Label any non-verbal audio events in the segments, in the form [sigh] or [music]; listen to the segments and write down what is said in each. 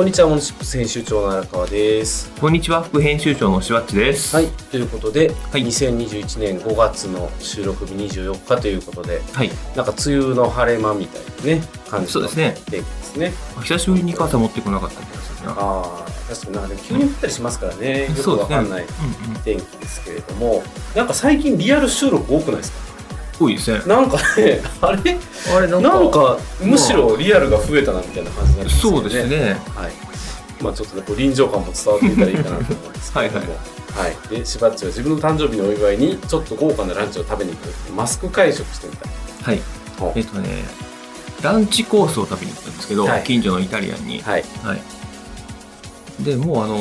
こんにちは、モノチップス編集長の荒川です。こんにちは、副編集長のしわっちです。はい、ということで、はい2021年5月の収録日24日ということで、はい。なんか梅雨の晴れ間みたいなね、感じのそうですね。天気ですね。久しぶりに傘持ってこなかった気がするな。ああ、確かになんか急に降ったりしますからね、よくそうですねわかんないうんうん。天気ですけれども、なんか最近リアル収録多くないですか？多いですね。なんかね、[laughs] あれ？あれななんかむしろリアルが増えたなみたいな感じになってますよそうですね。はい。まあちょっとね、臨場感も伝わっていたらいいかなと思うんですけれども。はいで、しばっちは自分の誕生日のお祝いにちょっと豪華なランチを食べに行くマスク会食してみたい。はい。えっとね、ランチコースを食べに行ったんですけど、はい近所のイタリアンに。はい。はい。で、もうあの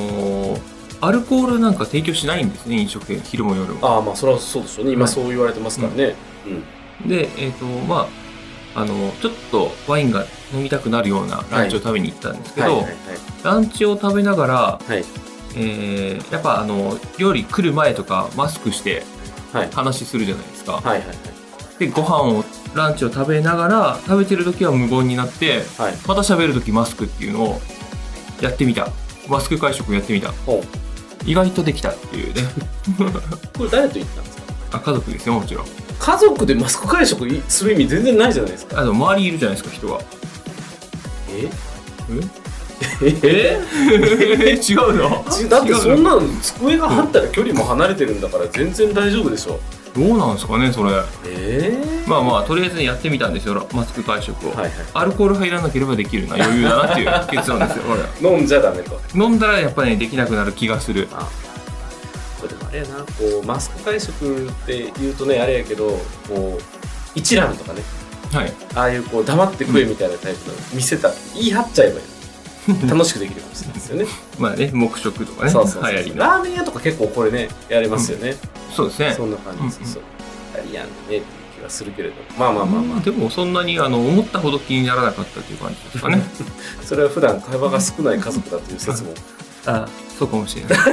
ーアルコールなんか提供しないんですね、飲食店、昼も夜も。ああ、まあそれはそうでしょうね。今はいそう言われてますからね。うん。で、えっ、と、まあ、あの、ちょっとワインが飲みたくなるようなランチを食べに行ったんですけど、はいはいランチを食べながら、はい。はい。えーやっぱあの料理来る前とかマスクしてはい。話するじゃないですか、はいはいでご飯をランチを食べながら食べてる時は無言になってはい。はい。また喋る時マスクっていうのをやってみたマスク会食やってみた。意外とできたっていうね。[laughs] これ誰と行ったんですか？あ家族ですよもちろん。家族でマスク会食する意味全然ないじゃないですか。あと周りいるじゃないですか人がえ？え？え？違うの？[laughs] ちだってそんのなの机があったら距離も離れてるんだから全然大丈夫でしょ。どうなんですかねそれ。ええまあまあとりあえずやってみたんですよマスク会食を、はいはい。アルコール入らなければできるな余裕だなっていう結論ですよ俺 [laughs] 飲んじゃダメと。飲んだらやっぱり、ね、できなくなる気がする。あこれでもあれやな。こうマスク会食って言うとねあれやけどこう一蘭とかね。はい。ああいうこう黙って食えみたいなタイプの見せた言い張っちゃえばいい。[laughs] 楽しくできるかもしれないですよね。[laughs] まあね黙食とかね。そうそうそう。流行りの。ラーメン屋とか結構これねやれますよね、そうですね。そんな感じです、うんうん。そうイタリアンでねっていう気がするけれどまあまあまあまあ、でもそんなにあの思ったほど気にならなかったっていう感じですかね。[laughs] それは普段会話が少ない家族だという説も。[laughs] あそうかもしれない。[laughs]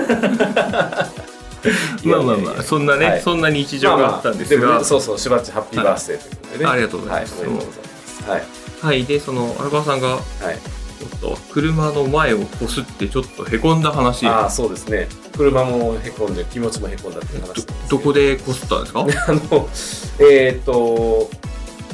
まあまあまあそんなね、はい。そんな日常があったんですが、まあまあでもねそうそうしばっちハッピーバースデーということでね、ありがとうございます。はい、おめでとうございます。はい。はいでその荒川さんがはいと車の前をこすってちょっとへこんだ話。ああそうですね。車もへこんで気持ちもへこんだっていう話どこでこすったんですか？[laughs] あのえっ、と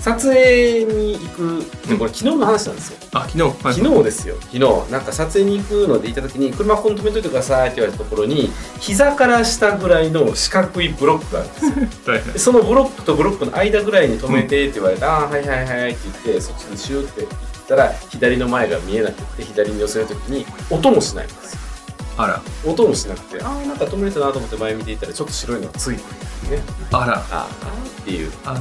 撮影に行くでこれ昨日の話なんですよ。あ昨日、はい、昨日ですよ。昨日。なんか撮影に行くので行った時に車ここに止めといてくださいって言われたところに膝から下ぐらいの四角いブロックがあるんですよ。[laughs] そのブロックとブロックの間ぐらいに止めてって言われて、ああはいはいはいって言ってそっちにシューって行ったら左の前が見えなくて左に寄せる時に音もしないんですよ。あら。音もしなくてああなんか止めれたなと思って前見ていったらちょっと白いのがついてるね。あら。ああっていう感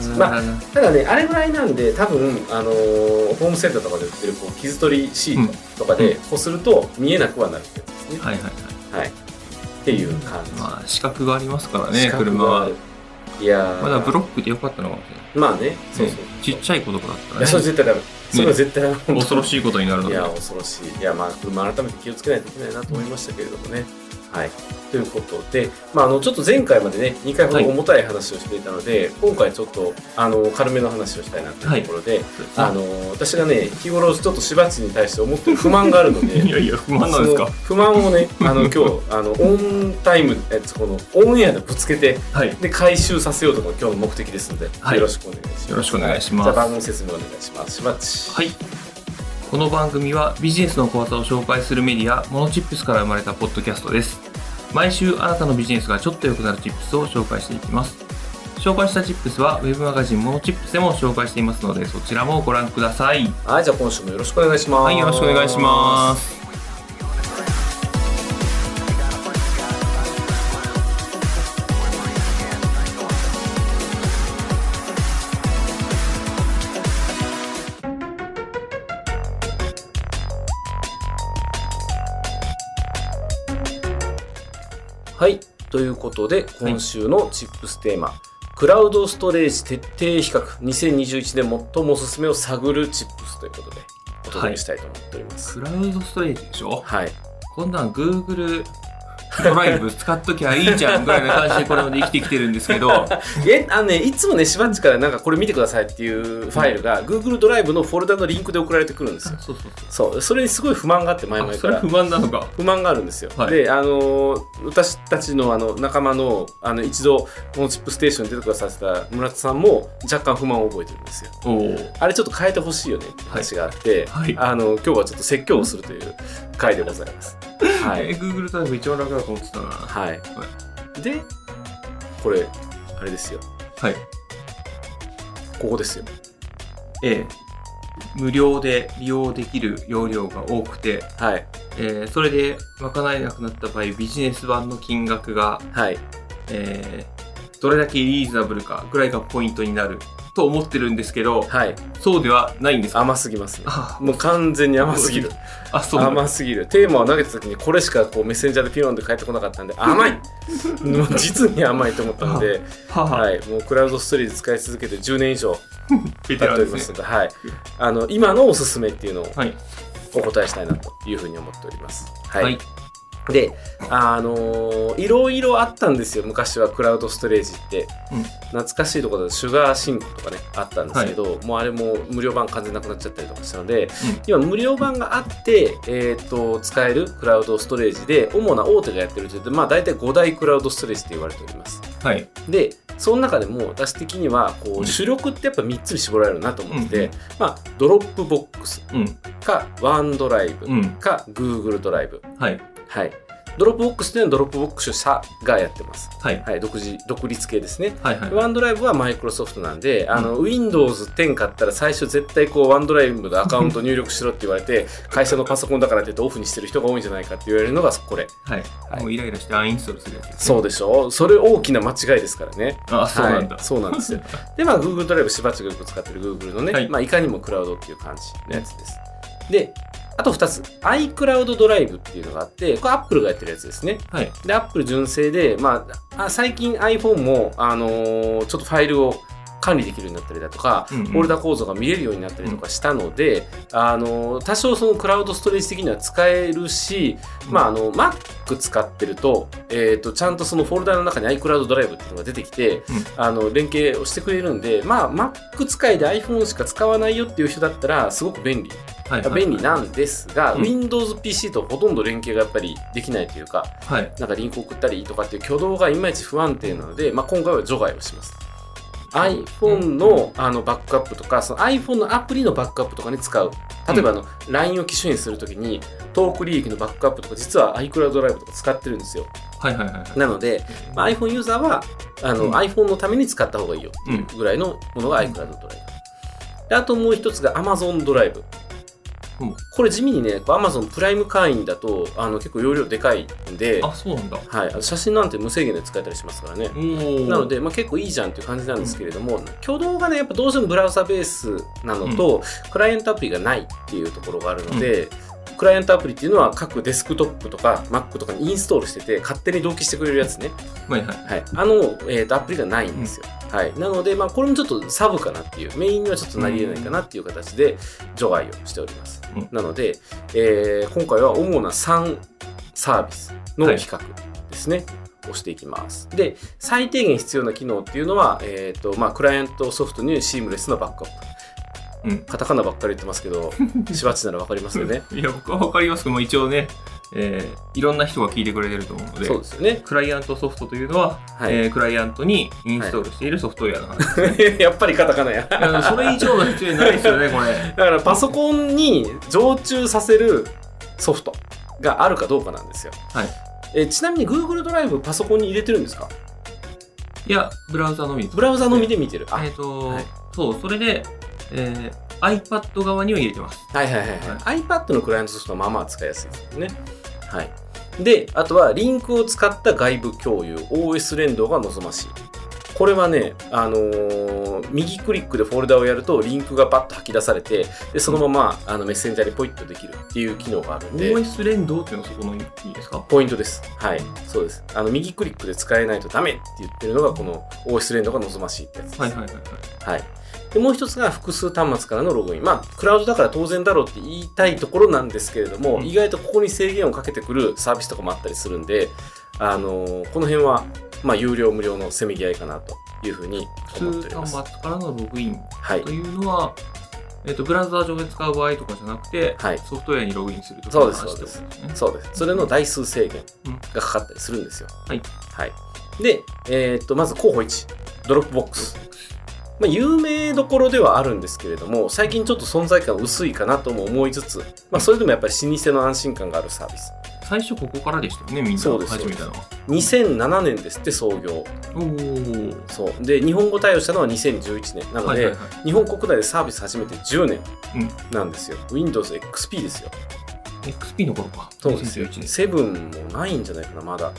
じ。まあただねあれぐらいなんで多分、あのーホームセンターとかで売ってるこう傷取りシートとかでこすると見えなくはなるってやつですね、はいはいはい。はい。っていう感じ、まあ資格がありますからね車は。いやー。まだブロックでよかったのかもしれない。まあねそうそう、ねちっちゃい子とかだったいやそれらね絶対ダメそれは絶対ダメ、恐ろしいことになるので。いや恐ろしい。いやまあ車改めて気をつけないといけないなと思いましたけれどもね、はい。ということで、まあ、あのちょっと前回までね2回ほど重たい話をしていたので、今回ちょっとあの軽めの話をしたいなというところで、あの私がね日頃ちょっとしばちに対して思ってる不満があるので [laughs] いやいや不満なんですか？不満をねあの [laughs] 今日あのオンタイムえこのオンエアでぶつけてはい。で回収させようというのが今日の目的ですので、はい。よろしくお願いします。よろしくお願いします。じゃあ番組説明お願いします。しばち。はいこの番組はビジネスの講座を紹介するメディアモノチップスから生まれたポッドキャストです。毎週あなたのビジネスがちょっと良くなるチップスを紹介していきます。紹介したチップスはウェブマガジンモノチップスでも紹介していますのでそちらもご覧ください。はいじゃあ今週もよろしくお願いします。はいよろしくお願いしますことで今週のチップステーマ、クラウドストレージ徹底比較2021年最もおすすめを探るチップスということでお届けしたいと思っております。クラウドストレージでしょ？はい、こんなん Google ドライブ使っときゃいいじゃんぐらいな感じでこれまで生きてきてるんですけど。えあのねいつもねしばっちからなんかこれ見てくださいっていうファイルが Google ドライブのフォルダのリンクで送られてくるんですよ。そうそうそれにすごい不満があって前々から。不満なのか。不満があるんですよ、はいであのー私たちのあの仲間のあの一度このチップステーションに出てくださってた村田さんも若干不満を覚えてるんですよ。あれちょっと変えてほしいよねって話があって、はい。あの今日はちょっと説教をするという回でございます。はえい、Google ドライブ一番楽だと思ってたな。はい、でこれあれですよ。はい。ここですよ。ええ。無料で利用できる容量が多くて、はい。えーそれで賄えなくなった場合ビジネス版の金額が、はい。えーどれだけリーズナブルかぐらいがポイントになると思ってるんですけどはい。そうではないんですか？甘すぎますね。あ。もう完全に甘すぎる。[laughs] あそう甘すぎる。テーマを投げた時にこれしかこうメッセンジャーでピロンで返ってこなかったんで [laughs] 甘い。もう実に甘いと思ったので、はい、もうクラウドストレージ使い続けて10年以上 [laughs] ベ経っておりますので、はい、あの今のおすすめっていうのをはい。お答えしたいなというふうに思っております。はい。はいで、あのーいろいろあったんですよ、昔はクラウドストレージって。うん。懐かしいところだと SugarSync とかね、あったんですけど、もうあれも無料版完全なくなっちゃったりとかしたので、今無料版があって、えー、と使えるクラウドストレージで、主な大手がやってるというと、まあ大体5大クラウドストレージって言われております。はい。で、その中でも私的にはこうん。う主力ってやっぱ3つに絞られるなと思ってて、うんうん。まあ Dropbox うん。か OneDrive うん。か Google ドライブ。はいはい。 Dropbox というのは Dropbox 社がやってます。はいはい、独自、独立系ですね。はいはい OneDrive はマイクロソフトなんで、あの、Windows 10買ったら最初絶対こう、 OneDrive のアカウント入力しろって言われて、会社のパソコンだからって言ってオフにしてる人が多いんじゃないかって言われるのがこれ。はい、はいもうイライラしてアンインストールするやつねそうでしょそれ大きな間違いですからね。あそうなんだはい、そうなんですよ。[laughs] で、まあ、Google ドライブしばっちがよく使ってる Google のね、はいまあ、いかにもクラウドっていう感じのやつです。で、あと2つ、iCloud ドライブっていうのがあって、これ Apple がやってるやつですね。はいで、Apple 純正で、まあ、あ最近 iPhone も、あのーちょっとファイルを管理できるようになったりだとか、うんうん。フォルダ構造が見れるようになったりとかしたので、あのー多少そのクラウドストレージ的には使えるし、まあ、あの Mac 使ってると,、えー、とちゃんとそのフォルダの中に iCloud ドライブっていうのが出てきて、あの連携をしてくれるんで、まあ、Mac 使いで iPhone しか使わないよっていう人だったらすごく便利。はいはい便利なんですが、うん。Windows PC とほとんど連携がやっぱりできないというかはい。なんかリンク送ったりとかっていう挙動がいまいち不安定なので、まあ、今回は除外をします。iPhone のあのバックアップとか、その iPhone のアプリのバックアップとかに使う。例えばあの、LINE を機種にするときに、トーク履歴のバックアップとか、実は iCloud ドライブとか使ってるんですよ。はいはいはいはいなので、まあ、iPhone ユーザーはあの、うん iPhone のために使った方がいいよっていうぐらいのものが iCloud ドライブ。であともう一つが Amazon ドライブ。うんこれ地味にね、こう Amazon プライム会員だとあの結構容量でかいんで、あそうなんだはい、写真なんて無制限で使えたりしますからね。おなので、まあ、結構いいじゃんっていう感じなんですけれども、挙動がね、やっぱどうしてもブラウザベースなのと、クライアントアプリがないっていうところがあるので、クライアントアプリっていうのは各デスクトップとか Mac とかにインストールしてて、勝手に同期してくれるやつね。はいはいはい。あの、えーとアプリがないんですよ。はい。なので、まあ、これもちょっとサブかなっていう、メインにはちょっとなり得ないかなっていう形で除外をしております。うんなので、えー今回は主な3サービスの比較ですね。をしていきます。で、最低限必要な機能っていうのは、えっ、と、まあ、クライアントソフトにシームレスなバックアップ。うんカタカナばっかり言ってますけど、[laughs] しばっちならわかりますよね。いや僕は分かりますけども一応ね、えーいろんな人が聞いてくれてると思うのでそうですよね。クライアントソフトというのは、はいえークライアントにインストールしているソフトウェアの話、[laughs] やっぱりカタカナや。それ以上の必要ないですよねこれだからパソコンに常駐させるソフトがあるかどうかなんですよ。はいえちなみに Google ドライブパソコンに入れてるんですか？いやブラウザのみですブラウザのみで見てる。あ、えっ、と、はいそうそれで、えー iPad 側には入れてますはいはいはいはい。iPad のクライアントソフトはまあまあ使いやすいですよね。はい。で、あとはリンクを使った外部共有、OS 連動が望ましい。これはね、あのー右クリックでフォルダをやるとリンクがバッと吐き出されて、でそのままあのメッセンジャーにポイッとできるっていう機能があるんで。OS 連動っていうのはそこのいいですか？ポイントです。はい。そうです。あの、右クリックで使えないとダメって言ってるのが、この OS 連動が望ましいってやつです。はいはいはいはいはい。で、もう一つが複数端末からのログイン。まあ、クラウドだから当然だろうって言いたいところなんですけれども、うん意外とここに制限をかけてくるサービスとかもあったりするんで、あのーこの辺は、まあ、有料無料のせめぎ合いかなというふうに思っております。端末からのログインはいと。いうのは、えっとブラウザー上で使う場合とかじゃなくて、はいソフトウェアにログインするとそうです。そうです。それの台数制限うんがかかったりするんですよ。はい。はい。で、えーっと、まず候補1、 Dropbox。まあ、有名どころではあるんですけれども、最近ちょっと存在感薄いかなとも思いつつ、まあ、それでもやっぱり老舗の安心感があるサービス。最初ここからでしたよね、みんなそうです始めたのは。2007年ですって創業。おお。そう。で、日本語対応したのは2011年。なので、はいはいはい。日本国内でサービス始めて10年うんなんですよ。Windows XP ですよ。XP の頃か。そうですよ。2011年。7もないんじゃないかな、まだ。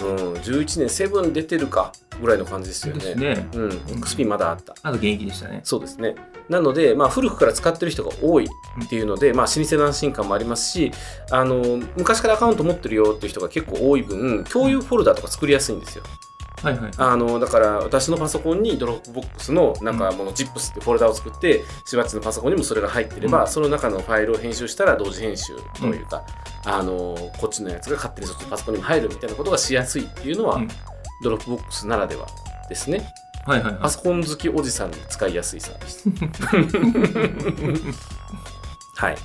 うん、11年7出てるかぐらいの感じですよね。ですね。うん、XP まだあった。あと現役でしたね。そうですね。なので、まあ、古くから使ってる人が多いっていうので、まあ、老舗の安心感もありますし、あの、昔からアカウント持ってるよっていう人が結構多い分、共有フォルダとか作りやすいんですよ。はいはい。あの、だから、私のパソコンにドロップボックスの、なんか、もの、ZIPS ってフォルダを作って、しばっちのパソコンにもそれが入ってれば、うんその中のファイルを編集したら同時編集というか、あの、こっちのやつが勝手にそっちのパソコンにも入るみたいなことがしやすいっていうのは、うん Dropbox ならではですね。はいはいはい。パソコン好きおじさんに使いやすいサービス。[laughs] はい。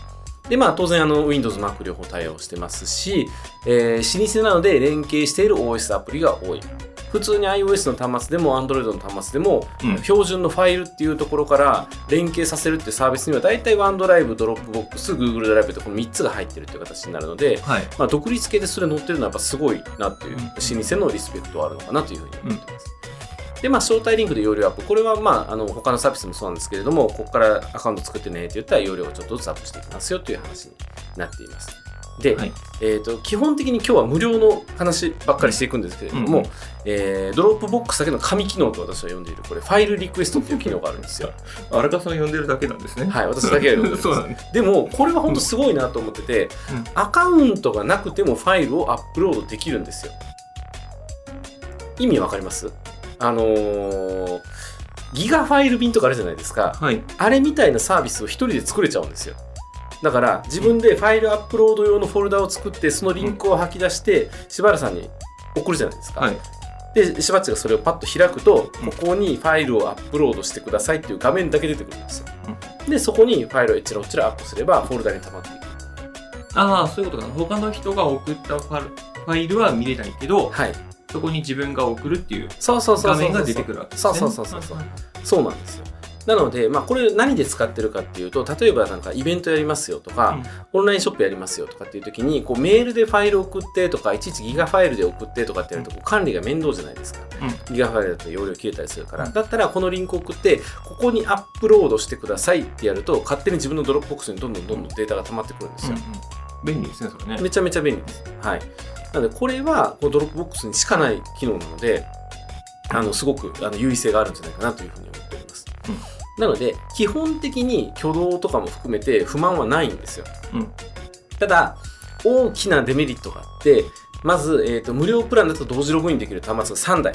で、まあ、当然、あの、Windows、Mac 両方対応してますし、えー老舗なので連携している OS アプリが多い。普通に iOS の端末でも Android の端末でも、うん標準のファイルっていうところから連携させるっていうサービスには大体 OneDrive、Dropbox、Google ドライブとこの3つが入ってるっていう形になるので、はい。まあ、独立系でそれ乗ってるのはやっぱすごいなっていう、うん老舗のリスペクトはあるのかなというふうに思ってます。で、まあ、招待リンクで容量アップ。これは、まあ、あの、他のサービスもそうなんですけれども、ここからアカウント作ってねって言ったら容量をちょっとずつアップしていきますよという話になっています。で、はいえー、と基本的に今日は無料の話ばっかりしていくんですけれども、うんえー Dropbox だけの神機能と私は呼んでいるこれファイルリクエストっていう機能があるんですよ。[laughs] 荒川さん呼んでるだけなんですね。はい、私だけが呼んでるんですそうなんです。でもこれは本当すごいなと思ってて、うんアカウントがなくてもファイルをアップロードできるんですよ。意味わかります？あのーギガファイル便とかあるじゃないですか。はい。あれみたいなサービスを一人で作れちゃうんですよ。だから自分でファイルアップロード用のフォルダを作ってそのリンクを吐き出してしばらさんに送るじゃないですか。はい。でしばっちがそれをパッと開くとうんここにファイルをアップロードしてくださいっていう画面だけ出てくるんですよ。でそこにファイルを一ら落ちらアップすればフォルダに溜まっていく。ああ、そういうことか。他の人が送ったファイルは見れないけど、はい。そこに自分が送るっていう。画面が出てくるわけですね。そうそうそうそうそう。そうなんですよ。なので、まあ、これ何で使ってるかっていうと、例えばなんかイベントやりますよとか、オンラインショップやりますよとかっていう時に、こうメールでファイル送ってとか、いちいちギガファイルで送ってとかってやると、こう管理が面倒じゃないですか。ギガファイルだと容量切れたりするから。うんだったら、このリンク送って、ここにアップロードしてくださいってやると、勝手に自分の Dropbox にどんどんどんどんデータが溜まってくるんですよ。うんうん便利ですね、それね。めちゃめちゃ便利です。はい。なので、これはこう Dropbox にしかない機能なので、あのすごくあの優位性があるんじゃないかなというふうに思っております。うんなので、基本的に挙動とかも含めて不満はないんですよ。うんただ、大きなデメリットがあって、まず、えーと無料プランだと同時ログインできる端末が3台。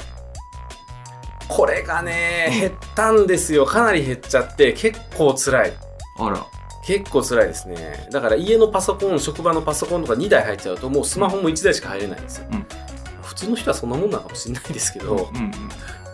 これがね、減ったんですよ。かなり減っちゃって、結構辛い。あら。結構辛いですね。だから家のパソコン、職場のパソコンとか2台入っちゃうと、もうスマホも1台しか入れないんですよ。うん普通の人はそんなもんなのかもしれないですけど、うんうん。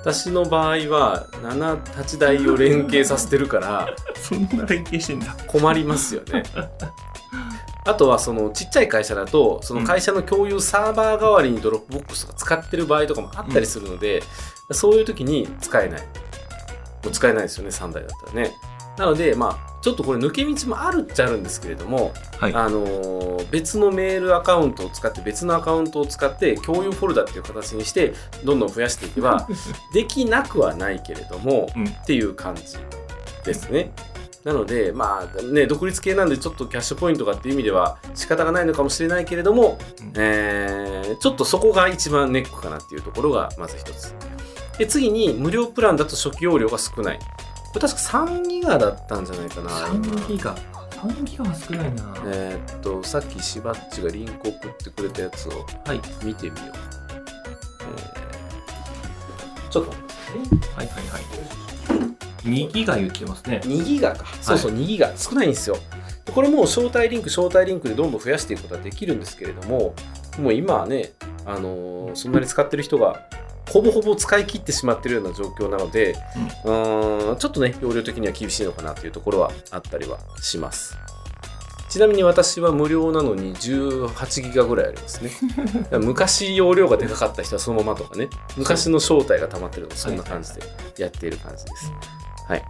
私の場合は7、8台を連携させてるから [laughs] そんな連携してんだ。困りますよね。[laughs] あとはそのちっちゃい会社だとその会社の共有サーバー代わりに Dropbox とか使ってる場合とかもあったりするので、そういう時に使えない。もう使えないですよね、3台だったらね。なので、まあ、ちょっとこれ抜け道もあるっちゃあるんですけれども、はい。あのー別のメールアカウントを使って別のアカウントを使って共有フォルダっていう形にしてどんどん増やしていけば [laughs] できなくはないけれども、うんっていう感じですね。なのでまあね独立系なんでちょっとキャッシュポイントがっていう意味では仕方がないのかもしれないけれども、うんえーちょっとそこが一番ネックかなっていうところがまず一つ。で次に無料プランだと初期容量が少ない。これ確か3ギガだったんじゃないかな。3ギガ。3ギガは少ないな。えーっと、さっきしばっちがリンク送ってくれたやつをはい。見てみよう。えーちょっと待ってはいはいはい。2ギガ言ってますね。2ギガか。そうそう、2ギガ。少ないんですよ。でこれもう招待リンク、招待リンクでどんどん増やしていくことはできるんですけれども、もう今はね、あのーそんなに使ってる人がほぼほぼ使い切ってしまってるような状況なので、うーんちょっとね容量的には厳しいのかなというところはあったりはします。ちなみに私は無料なのに18ギガぐらいありますね。[laughs] 昔容量がでかかった人はそのままとかね。昔の招待が溜まってるのかそんな感じでやっている感じです。はい。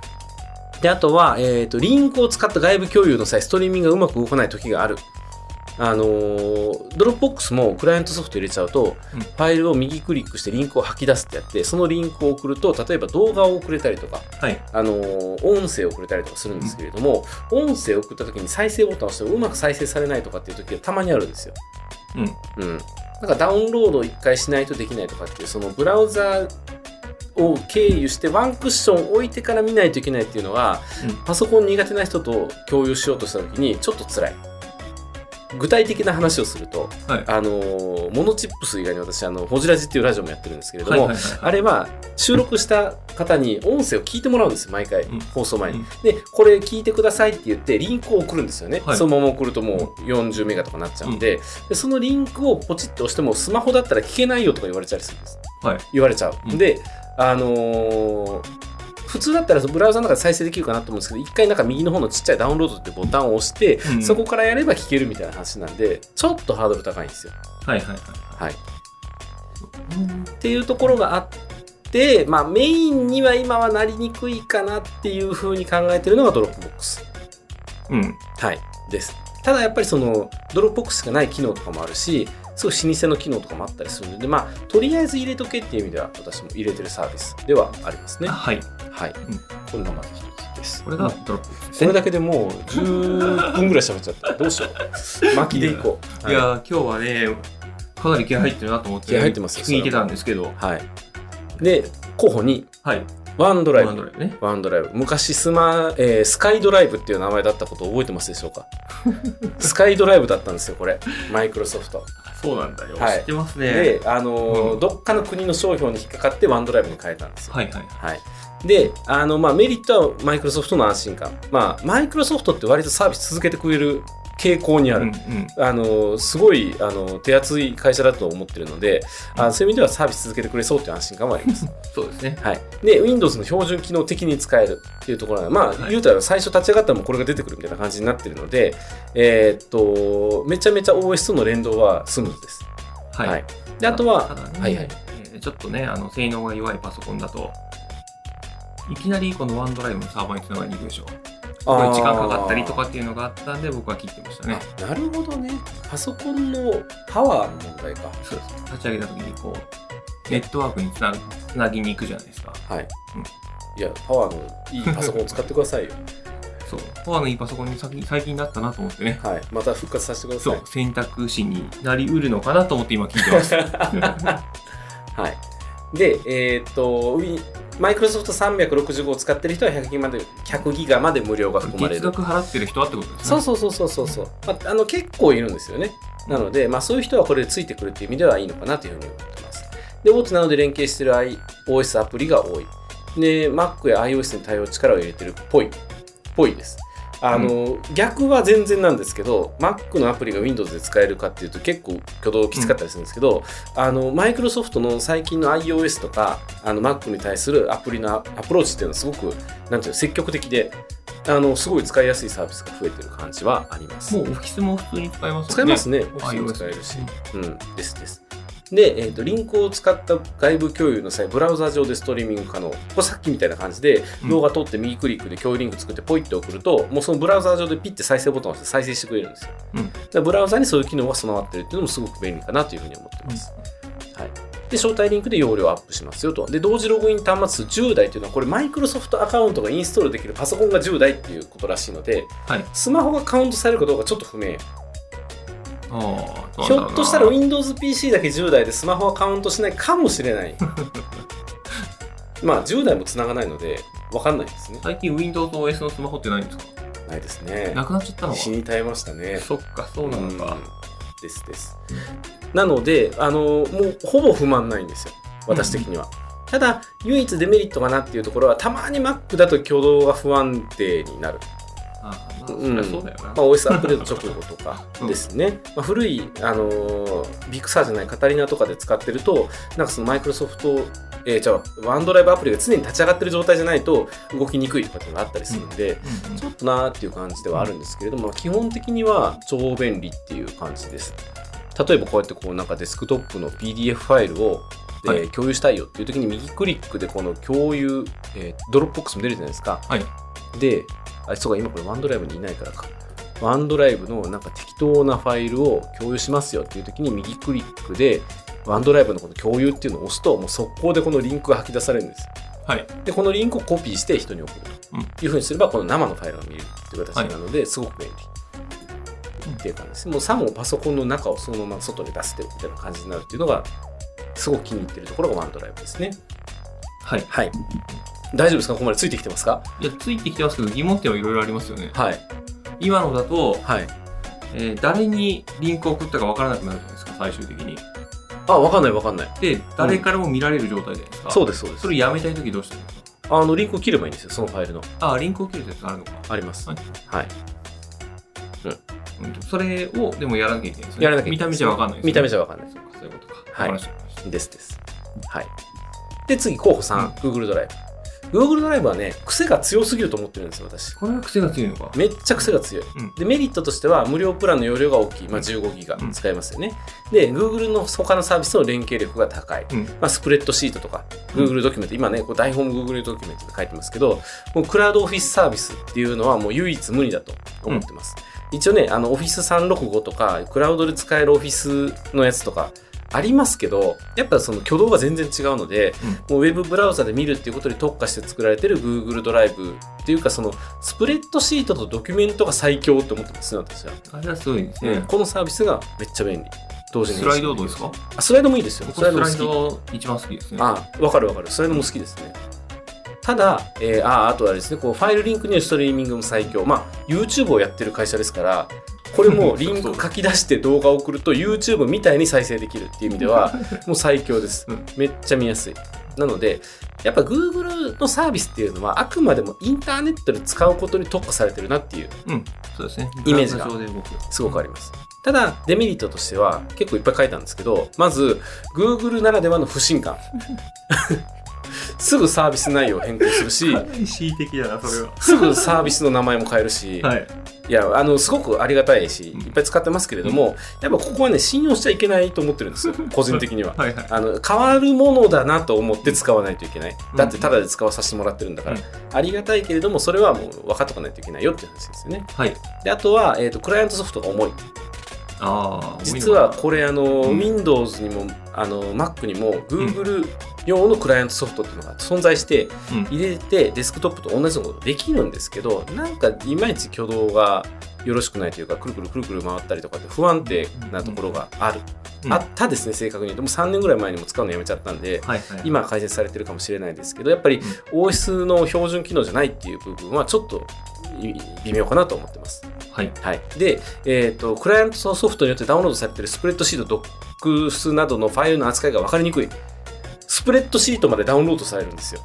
であとは、えー、とリンクを使った外部共有の際ストリーミングがうまく動かない時があるあのー Dropbox もクライアントソフト入れちゃうと、うんファイルを右クリックしてリンクを吐き出すってやってそのリンクを送ると例えば動画を送れたりとか、はい。あのー音声を送れたりとかするんですけれども、音声を送った時に再生ボタンを押してもうまく再生されないとかっていう時がたまにあるんですよ。うん。うん、なんかダウンロードを1回しないとできないとかっていうそのブラウザを経由してワンクッション置いてから見ないといけないっていうのは、うんパソコン苦手な人と共有しようとした時にちょっと辛い。具体的な話をすると、はい。あのーモノチップス以外に私あのホジラジっていうラジオもやってるんですけれども、はいはいはい。あれは収録した方に音声を聞いてもらうんですよ毎回、うん。放送前に、うん。でこれ聞いてくださいって言ってリンクを送るんですよね、はい。そのまま送るともう40メガとかなっちゃうんで,、でそのリンクをポチッと押してもスマホだったら聞けないよとか言われちゃうするんです。はい。言われちゃう、うん。であのー普通だったらブラウザの中で再生できるかなと思うんですけど一回なんか右の方のちっちゃいダウンロードってボタンを押して、うんそこからやれば聞けるみたいな話なんでちょっとハードル高いんですよはいはいはい。はいっていうところがあって、まあ、メインには今はなりにくいかなっていうふうに考えてるのが Dropbox。うん。はい。です。ただやっぱりその Dropbox がない機能とかもあるし、すごい老舗の機能とかもあったりするので、まあ、とりあえず入れとけっていう意味では私も入れてるサービスではありますね。はい。はい。これがまず一つです。これがドロップですこれね。だけでもう10分ぐらい喋っちゃった。どうしよう。巻きでいこう。いやー、今日はね、かなり気合入ってるなと思って、気合入ってますよ聞いてたんですけど、はい。で、候補にはい。ワンドライブ。ワンドライブね。ワンドライブ昔スマ、えースカイドライブっていう名前だったことを覚えてますでしょうか？[laughs] スカイドライブだったんですよこれマイクロソフトそうなんだよ。はい知ってますね。で、あのーうんどっかの国の商標に引っかかってワンドライブに変えたんですよはいはい。はいであの、まあ、メリットはマイクロソフトの安心感まあマイクロソフトって割とサービス続けてくれる傾向にある、うんうん。あのすごいあの手厚い会社だと思ってるので、あそういう意味ではサービス続けてくれそうっていう安心感はあります。そうですね。はい、で Windows の標準機能的に使えるっていうところはまあ、はい言うたら最初立ち上がったらもうこれが出てくるみたいな感じになってるので、えーっとめちゃめちゃ OS との連動はスムーズです。はい。はいであとは、ね、はいはいえーちょっとね、あの性能が弱いパソコンだと、いきなりこのワンドライブのサーバーにつながりにくいでしょ。時間かかったりとかっていうのがあったんで、僕は切ってましたね。あなるほどねパソコンのパワーの問題か。そうです。立ち上げた時にこう、ネットワークにつなつなぎに行くじゃないですか。はい、いやパワーのいいパソコンを使ってくださいよ。[laughs] そう。パワーのいいパソコンに先最近なったなと思ってね。はい、また復活させてくださいそう。、選択肢になりうるのかなと思って今聞いてます。[laughs] はい。で、えーっと、マイクロソフト365を使ってる人は100ギガまで ,100 ギガまで無料が含まれる。月額払ってる人はってことですね。そうそうそうそうそうまあ、あの結構いるんですよね。なので、まあ、そういう人はこれでついてくるっていう意味ではいいのかなというふうに思ってます。で、大手なので連携している iOS アプリが多い。で、Mac や iOS に対応力を入れてるっぽい。っぽいです。あの、逆は全然なんですけど、Mac のアプリが Windows で使えるかっていうと結構挙動きつかったりするんですけど、あの、マイクロソフトの最近の iOS とか、あの Mac に対するアプリのアアプローチっていうのはすごく、なんていうの、積極的で、あの、すごい使いやすいサービスが増えてる感じはあります。もうオフィスも普通に使えます使えますね。ね。オフィスも使えるし。うん、ですです。で、えーと、リンクを使った外部共有の際、ブラウザ上でストリーミング可能。これさっきみたいな感じで、うん動画撮って右クリックで共有リンク作ってポイって送ると、もうそのブラウザ上でピッて再生ボタンを押して再生してくれるんですよ。うんブラウザにそういう機能が備わってるっていうのもすごく便利かなというふうに思ってます。はい。で、招待リンクで容量アップしますよと。で、同時ログイン端末数10台っていうのは、これマイクロソフトアカウントがインストールできるパソコンが10台っていうことらしいので、はい。スマホがカウントされるかどうかちょっと不明。ひょっとしたら WindowsPC だけ10台でスマホはカウントしないかもしれない。[laughs] まあ10台もつながないので分かんないですね。最近 WindowsOS のスマホってないんですか？ないですね。なくなっちゃったのか死に絶えましたね。そっか、そうなのか。うんですです。なので、あのもうほぼ不満ないんですよ。私的には。ただ、唯一デメリットかなっていうところは、たまに Mac だと挙動が不安定になる。まあ、そうそうだよな。まあ、OS アップデート直後とかですね、まあ、古い、あのービッグサーじゃないカタリナとかで使ってるとなんかそのマイクロソフトえー、じゃあワンドライブアプリが常に立ち上がってる状態じゃないと動きにくいとかっていうのがあったりするんで、うんうんちょっとなーっていう感じではあるんですけれども、基本的には超便利っていう感じです。例えばこうやってこうなんかデスクトップの PDF ファイルを、えい共有したいよっていう時に右クリックでこの共有、えー Dropbox も出るじゃないですか。はい。で、あ、そうか、今これ OneDrive にいないからか。 OneDrive のなんか適当なファイルを共有しますよっていう時に右クリックで OneDrive のこの共有っていうのを押すともう速攻でこのリンクが吐き出されるんです。はい。で、このリンクをコピーして人に送るうんというふうにすれば、この生のファイルが見れるっていう形なので、すごく便利。っていう感じです。もうさもパソコンの中をそのまま外に出してみたいな感じになるっていうのが、すごく気に入ってるところがワンドライブですね。はい。はい。大丈夫ですか？ここまでついてきてますか？いや、ついてきてますけど、疑問点はいろいろありますよね。はい。今のだと、はい。えー誰にリンクを送ったかわからなくなるじゃないですか、最終的に。あ、わかんないわかんない。で、誰からも見られる状態じゃないですか。そうです、そうですそ。れやめたいときどうしたらいいんですかあの、リンクを切ればいいんですよ、そのファイルの。ああ、リンクを切るやつあるのか。あります。はいはい。うんそれをでもやらなきゃいけないですね。やらなきゃ見た目じゃわかんないですね。見た目じゃわかんない。そうか、そういうことか。はいですです。はい。で、次、候補3、Google ドライブ。Google ドライブはね、癖が強すぎると思ってるんですよ、私。たこれは癖が強いのか。めっちゃ癖が強い。うんで、メリットとしては、無料プランの容量が大きい。まあ、15ギガうん使えますよね。で、Google の他のサービスの連携力が高い。うん。まあ、スプレッドシートとか、うん Google ドキュメント、今ね、こう台本 Google ドキュメントで書いてますけど、もうクラウドオフィスサービスっていうのはもう唯一無二だと思ってます。一応ね、あの、Office 365とか、クラウドで使える Office のやつとか、ありますけど、やっぱその挙動が全然違うので、もうウェブブラウザで見るっていうことに特化して作られてる Google ドライブっていうか、そのスプレッドシートとドキュメントが最強って思ってますね、私は。あれはすごいですね。このサービスがめっちゃ便利。同時にスライドどうですか？あスライドもいいですよ。僕スライ。ド一番好きですね。あわかるわかる。スライドも好きですね。ただ、えーああとはですね、こうファイルリンクによるストリーミングも最強。まあ、YouTube をやってる会社ですから、これもリンク書き出して動画を送ると YouTube みたいに再生できるっていう意味では、[laughs] もう最強ですうん。めっちゃ見やすい。なので、やっぱ Google のサービスっていうのは、あくまでもインターネットで使うことに特化されてるなっていう、うん。そうですね。イメージが。すごくあります。ただ、デメリットとしては、結構いっぱい書いたんですけど、まず、Google ならではの不信感。[laughs] すぐサービス内容を変更するし、かなり恣意的だな、それは。すぐサービスの名前も変えるし、はい。いや、あの、すごくありがたいし、うんいっぱい使ってますけれども、やっぱここはね、信用しちゃいけないと思ってるんですよ、[laughs] 個人的には。あの変わるものだなと思って使わないといけない。うんだって、ただで使わさせてもらってるんだから、うんありがたいけれども、それはもう分かっとかないといけないよって話ですよね。はい。であとは、えーと、クライアントソフトが重い。ああ。実はこれ、あの、うん Windows にも、あの、Mac にも、Google 用のクライアントソフトっていうのが存在して、うん入れてデスクトップと同じようなことできるんですけど、なんかいまいち挙動がよろしくないというか、くるくるくるくる回ったりとかって不安定なところがある。うんあったですね、正確に言うと。もう3年ぐらい前にも使うのやめちゃったんで、はいはい。今は改善されてるかもしれないですけど、やっぱり OS の標準機能じゃないっていう部分はちょっとい微妙かなと思ってます。はい。はい。で、えっ、と、クライアントソフトによってダウンロードされてるスプレッドシート、ドックスなどのファイルの扱いが分かりにくい。スプレッドシートまでダウンロードされるんですよ。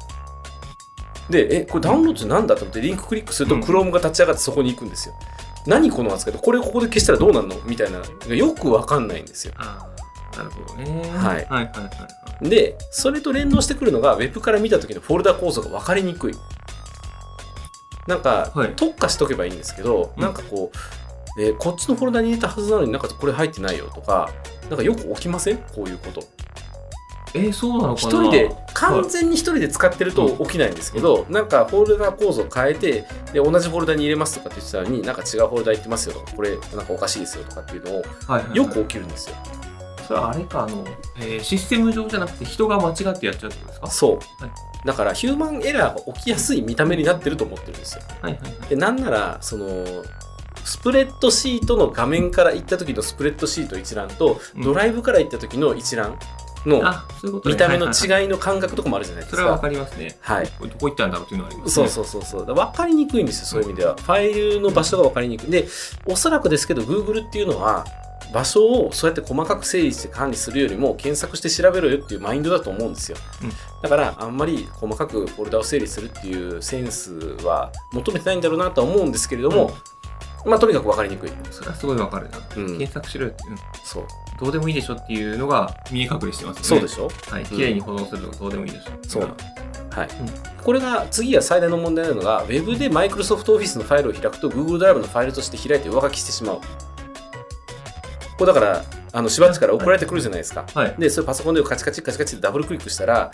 で、え、これダウンロードってなんだと思ってリンククリックするとうん Chrome が立ち上がってそこに行くんですよ。何この扱い？これここで消したらどうなるの？みたいなのがよく分かんないんですよ。なるほどね。はいはいはいはいはい。で、それと連動してくるのが Web から見た時のフォルダ構造が分かりにくい。なんか、はい特化しとけばいいんですけど、うんなんかこう、えーこっちのフォルダに入れたはずなのになんかこれ入ってないよとか、なんかよく起きません？こういうこと。えー、そうなのかな？一人で、完全に一人で使ってると起きないんですけど、なんかフォルダ構造を変えて、で、同じフォルダに入れますとかって言ってたのに、なんか違うフォルダ行ってますよとか、これなんかおかしいですよとかっていうのを、はいはいはいよく起きるんですよ。それはあれか、あの、えーシステム上じゃなくて人が間違ってやっちゃうってことですか？そう。はいだからヒューマンエラーが起きやすい見た目になってると思ってるんですよ。はいはいはい。でなんならそのスプレッドシートの画面から行った時のスプレッドシート一覧と、うんドライブから行った時の一覧の見た目の違いの感覚とかもあるじゃないですか。それはわかりますね。はい。どこ行ったんだろうっていうのはありますそうね。そうそうそう。だかりにくいんですよ、そういう意味では。ファイルの場所が分かりにくい。で、おそらくですけど、Google っていうのは、場所をそうやって細かく整理して管理するよりも検索して調べろよっていうマインドだと思うんですよ、うんだからあんまり細かくフォルダを整理するっていうセンスは求めてないんだろうなとは思うんですけれども、まあとにかく分かりにくい、それはすごいわかるな。うん検索しろよって、うんそうどうでもいいでしょっていうのが見え隠れしてますよね。そうでしょ？はい。綺麗に保存するのがどうでもいいでしょ。そう。はい、これが次は最大の問題なのが Web で Microsoft Office のファイルを開くと Google ドライブのファイルとして開いて上書きしてしまう。これだからあのしばっちから送られてくるじゃないですか、はい。でそれパソコンでカチカチカチカチってダブルクリックしたら、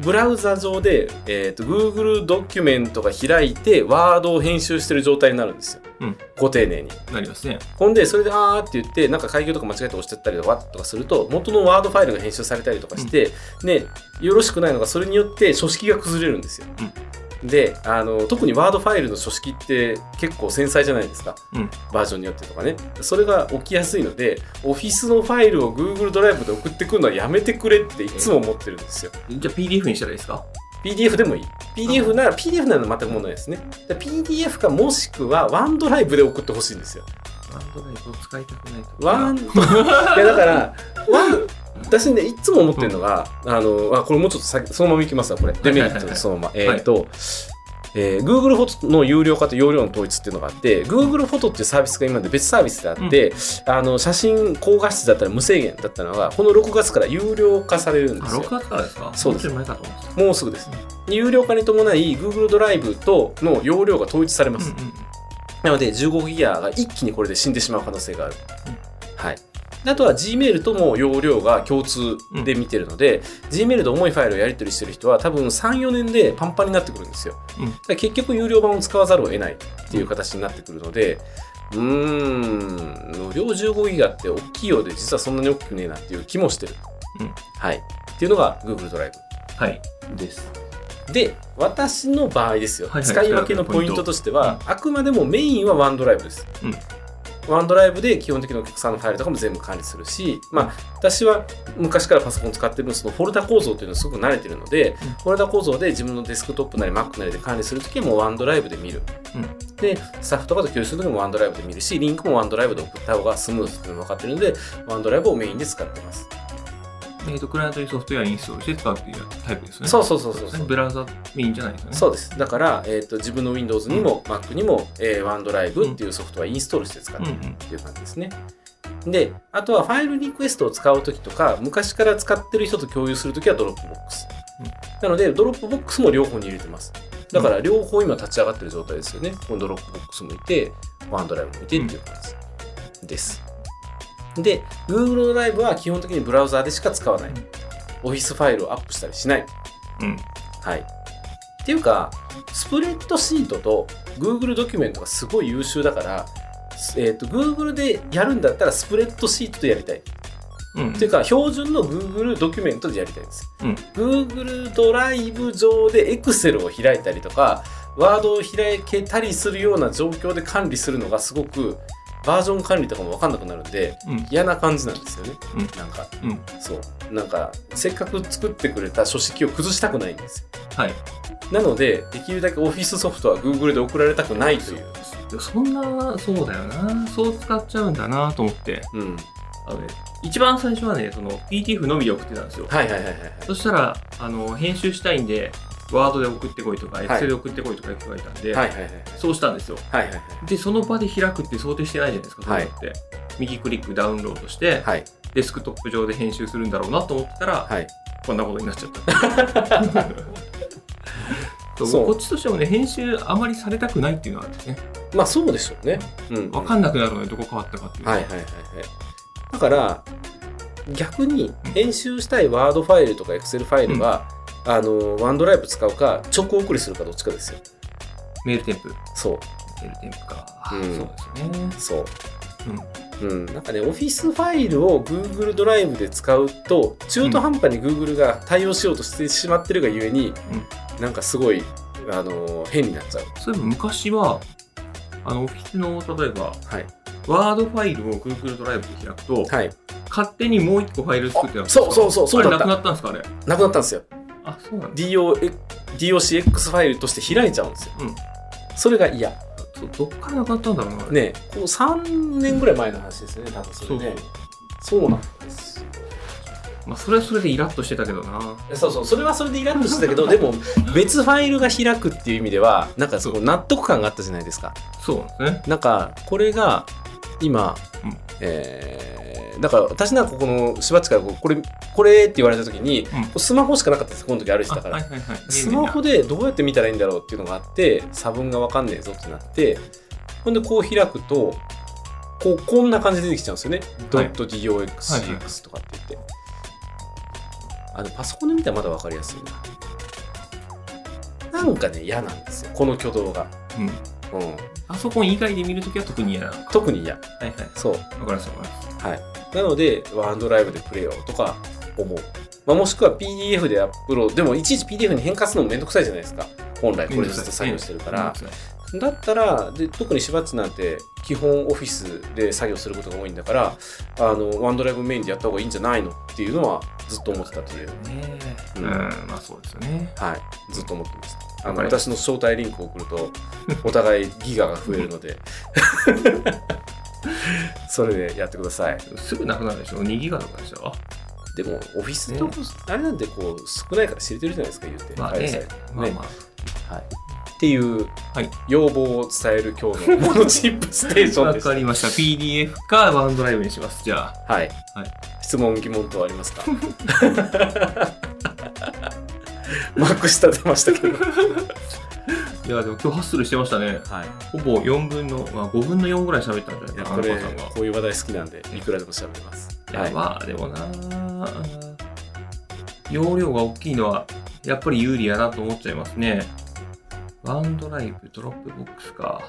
ブラウザ上で、えー、と Google ドキュメントが開いてワードを編集してる状態になるんですよ、うん。ご丁寧に。なりますね。ほんでそれであーって言ってなんか開業とか間違えて押しちゃったりとかとかすると元のワードファイルが編集されたりとかして、ねよろしくないのがそれによって書式が崩れるんですよ、であの特にワードファイルの書式って結構繊細じゃないですか、うん。バージョンによってとかね。それが起きやすいのでオフィスのファイルを Google ドライブで送ってくるのはやめてくれっていつも思ってるんですよ。じゃあ PDF にしたらいいですか？PDF でもいい。PDF なら PDF なら全く問題ですね。で PDF かもしくは OneDrive で送ってほしいんですよ。ワンドライブを使いたくないと。ワンいやだからワン私ねいつも思ってるのが、あのあこれもうちょっと先そのままいきますわこれ。デメリットでそのまま、えっ、と、えー Google フォトの有料化と容量の統一っていうのがあって Google フォトっていうサービスが今まで別サービスであって、あの写真高画質だったら無制限だったのがこの6月から有料化されるんであ、すよ。6月からですか？そうです。もうすぐです。有料化に伴い Google ドライブとの容量が統一された。ます、うんうんなので15ギガが一気にこれで死んでしまう可能性がある。うん。はい。であとは Gmail とも容量が共通で見てるので、Gmail で重いファイルをやり取りしてる人は多分3、4年でパンパンになってくるんですよ。うんだ結局有料版を使わざるを得ないっていう形になってくるので、うーん、無料15ギガって大きいようで実はそんなに大きくねえなっていう気もしてる。うんはい。っていうのが Google ドライはい。ブです。で、私の場合ですよ、はいはい使い分けのポイントとしては、あくまでもメインはワンドライブです。うんワンドライブで基本的なお客さんのファイルとかも全部管理するし、まあ、私は昔からパソコン使ってるそのフォルダ構造っていうのはすごく慣れてるので、フォルダ構造で自分のデスクトップなり Mac なりで管理するときはもうワンドライブで見る。うんで、スタッフとかと共有するときもワンドライブで見るし、リンクもワンドライブで送った方がスムーズっていうのが分かってるので、ワンドライブをメインで使ってます。えっと、クライアントにソフトウェアインストールして使うっていうタイプですね。そうそうそうそうですねブラウザメインじゃないですよね。そうです。だから、えー、と自分の Windows にも Mac にも、えー、OneDrive っていうソフトはインストールして使ってるうんうん。っていう感じですね。で、あとはファイルリクエストを使うときとか、昔から使ってる人と共有するときは Dropbox。うんなので、Dropbox も両方に入れてます。だから、両方今立ち上がってる状態ですよね。この Dropbox もいて、OneDrive もいてっていう感じです。で、Google ドライブは基本的にブラウザーでしか使わない。オフィスファイルをアップしたりしない。うん。はい。っていうか、スプレッドシートと Google ドキュメントがすごい優秀だから、えー、と Google でやるんだったらスプレッドシートでやりたい。うん。っていうか、標準の Google ドキュメントでやりたいんです。うん Google ドライブ上で Excel を開いたりとか、ワードを開けたりするような状況で管理するのがすごくバージョン管理とかも分かんなくなるんでうん。嫌な感じなんですよね。うんなんか、うん。そう。なんか、せっかく作ってくれた書式を崩したくないんですよ。はい。なので、できるだけオフィスソフトは Google で送られたくないという。そんな、そうだよな。そう使っちゃうんだなと思って。うん。あのね、一番最初はね、その PTF のみで送ってたんですよ。はいはいはいはいはい。そしたら、あの、編集したいんで、ワードで送ってこいとか、い Excel で送ってこいとか言われたんで、はいはいはいそうしたんですよ。はいはいはいで、その場で開くって想定してないじゃないですか、そういうのって。右クリックダウンロードして、はいデスクトップ上で編集するんだろうなと思ってたら、はいこんなことになっちゃった。[laughs] そうこっちとしてもね、編集あまりされたくないっていうのはあるんですね。まあそうでしょうね。うん。わかんなくなるので、どこ変わったかっていうのはいはいはいはい。だから、逆に編集したいワードファイルとか Excel ファイルは、あの、ワンドライブ使うか、直送りするかどっちかですよ。メール添付。そう。メール添付か。うんそうですね。そう。うん。うん、なんかね、オフィスファイルを Google ドライブで使うと、中途半端に Google が対応しようとしてしまってるがゆえに、なんかすごい、あの変になっちゃう。そういえば昔は、あの、オフィスの、例えば、はい。ワードファイルを Google ドライブで開くと、はい。勝手にもう一個ファイル作ってそうそうそうそうなくなったんですかあれ？なくなったんですよ。あ、そうなんだ。DO DOCX ファイルとして開いちゃうんですよ。うんそれが嫌。どっからなかったんだろうな。ねこう3年ぐらい前の話ですよね多分それねそうなんですよまあ、それはそれでイラッとしてたけどな。そうそうそれはそれでイラッとしてたけど [laughs] でも別ファイルが開くっていう意味ではなんかそこ納得感があったじゃないですかそうですね。なんかこれが今、うんえーだから私なんかここのしばっちからこれこれって言われた時に、うんスマホしかなかったですこの時歩いてたから、あはいはいはい。スマホでどうやって見たらいいんだろうっていうのがあって差分が分かんねえぞってなってほんでこう開くとこうこんな感じで出てきちゃうんですよね。ドット DOXCX とかって言って。あのパソコンで見たらまだ分かりやすいな。なんかね嫌なんですよこの挙動が。うん。うん、パソコン以外で見るときは特に嫌な。は特に嫌。いはい。そう。わかりますわかります。はい、なので、ワンドライブでプレイをとか思う。まあ、もしくは PDF でアップロード、でもいちいち PDF に変換するのもめんどくさいじゃないですか。本来これずっと作業してるから。だったらで、特にしばっちなんて基本オフィスで作業することが多いんだから、あのワンドライブメインでやった方がいいんじゃないのっていうのはずっと思ってたという、ねえ。ううんん、まあそうですよね。はい、ずっと思ってました。あの私の招待リンクを送ると、[laughs] お互いギガが増えるので、[laughs] それでやってください。すぐなくなるでしょ ?2 ギガとかでしょ？でも、オフィスってあれなんてこう少ないから知れてるじゃないですか、言うて。まあねズ。まあまあ。はい。っていうはい要望を伝える今日のモノチップステーションわです。かりました。PDF かワンドライブにします。じゃあ。はい。はい質問、疑問等ありますか？[laughs] まくし立てましたけど。いや、でも今日ハッスルしてましたね。はい。ほぼ4分の、まあ5分の4ぐらい喋ったんじゃないかな、こ。こういう話題好きなんで、いくらでも喋れます。いや、はい。まあでもな容量が大きいのはやっぱり有利やなと思っちゃいますね。 OneDrive、Dropbox か。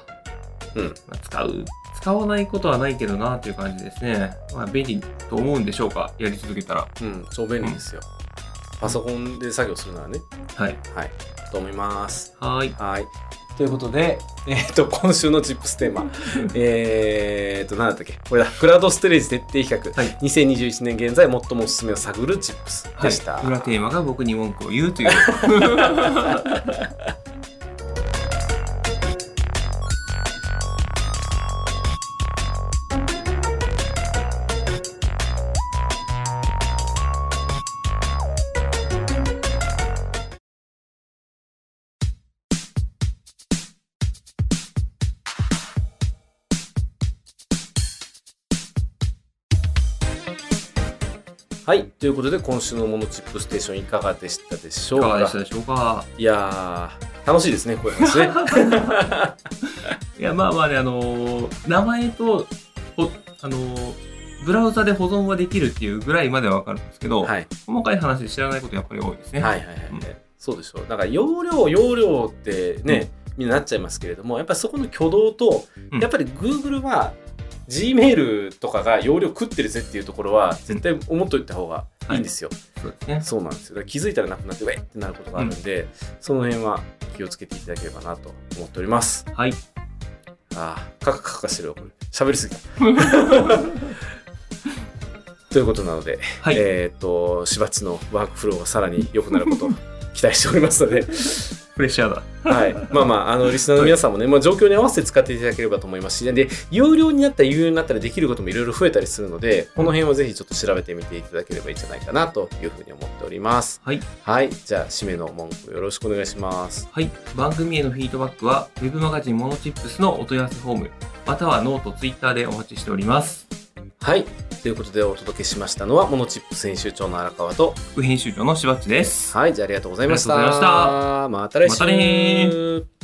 うんまあ使う、使わないことはないけどなっていう感じですね。まあ便利と思うんでしょうか、やり続けたら。うん、超便利ですよ。パソコンで作業するならね。はい。はい。と思います。はーい。はい。ということで、[laughs] えっ、と、今週のチップステーマ。えっと、何だったっけ？これだ。クラウドストレージ徹底比較。はい。2021年現在最もおすすめを探るチップスでした。はい、裏テーマが僕に文句を言うという。[laughs] ということで、今週のモノチップステーションいかがでしたでしょいうか？かがでしたでしょうか？いやー、楽しいですね、こういう話ね。[laughs] いや、まあまあね、あのー名前と、ほあのーブラウザで保存はできるっていうぐらいまではわかるんですけど、はい。細かい話で知らないことやっぱり多いですね。はいはいはい、うんそうでしょう。だから容量、容量ってね、みんななっちゃいますけれども、やっぱりそこの挙動と、うんやっぱり Google は Gmail とかが容量食ってるぜっていうところは絶対思っといた方がいいんですよ。そうですね。そうなんですよ。だから気づいたらなくなって、ウェイってなることがあるんで、その辺は気をつけていただければなと思っております。はい。ああ、カカカカしてるわ、これ。喋りすぎた。[laughs] ということなので、はい。えっ、と、しばっちのワークフローがさらに良くなることを期待しておりますので、プレッシャーだ。はい。まあまあ、あの、リスナーの皆さんもね、まあ、状況に合わせて使っていただければと思いますし、で、有料になったり有料になったりできることもいろいろ増えたりするので、この辺をぜひちょっと調べてみていただければいいんじゃないかなというふうに思っております。はい。はい。じゃあ、締めの文句よろしくお願いします。はい。番組へのフィードバックは、ウェブマガジンモノチップスのお問い合わせフォーム、またはノート、ツイッターでお待ちしております。はい。ということでお届けしましたのは、モノチップ編集長の荒川と、副編集長のしばっちです。はい。じゃあありがとうございました。ありがとうございましたまた来週。またね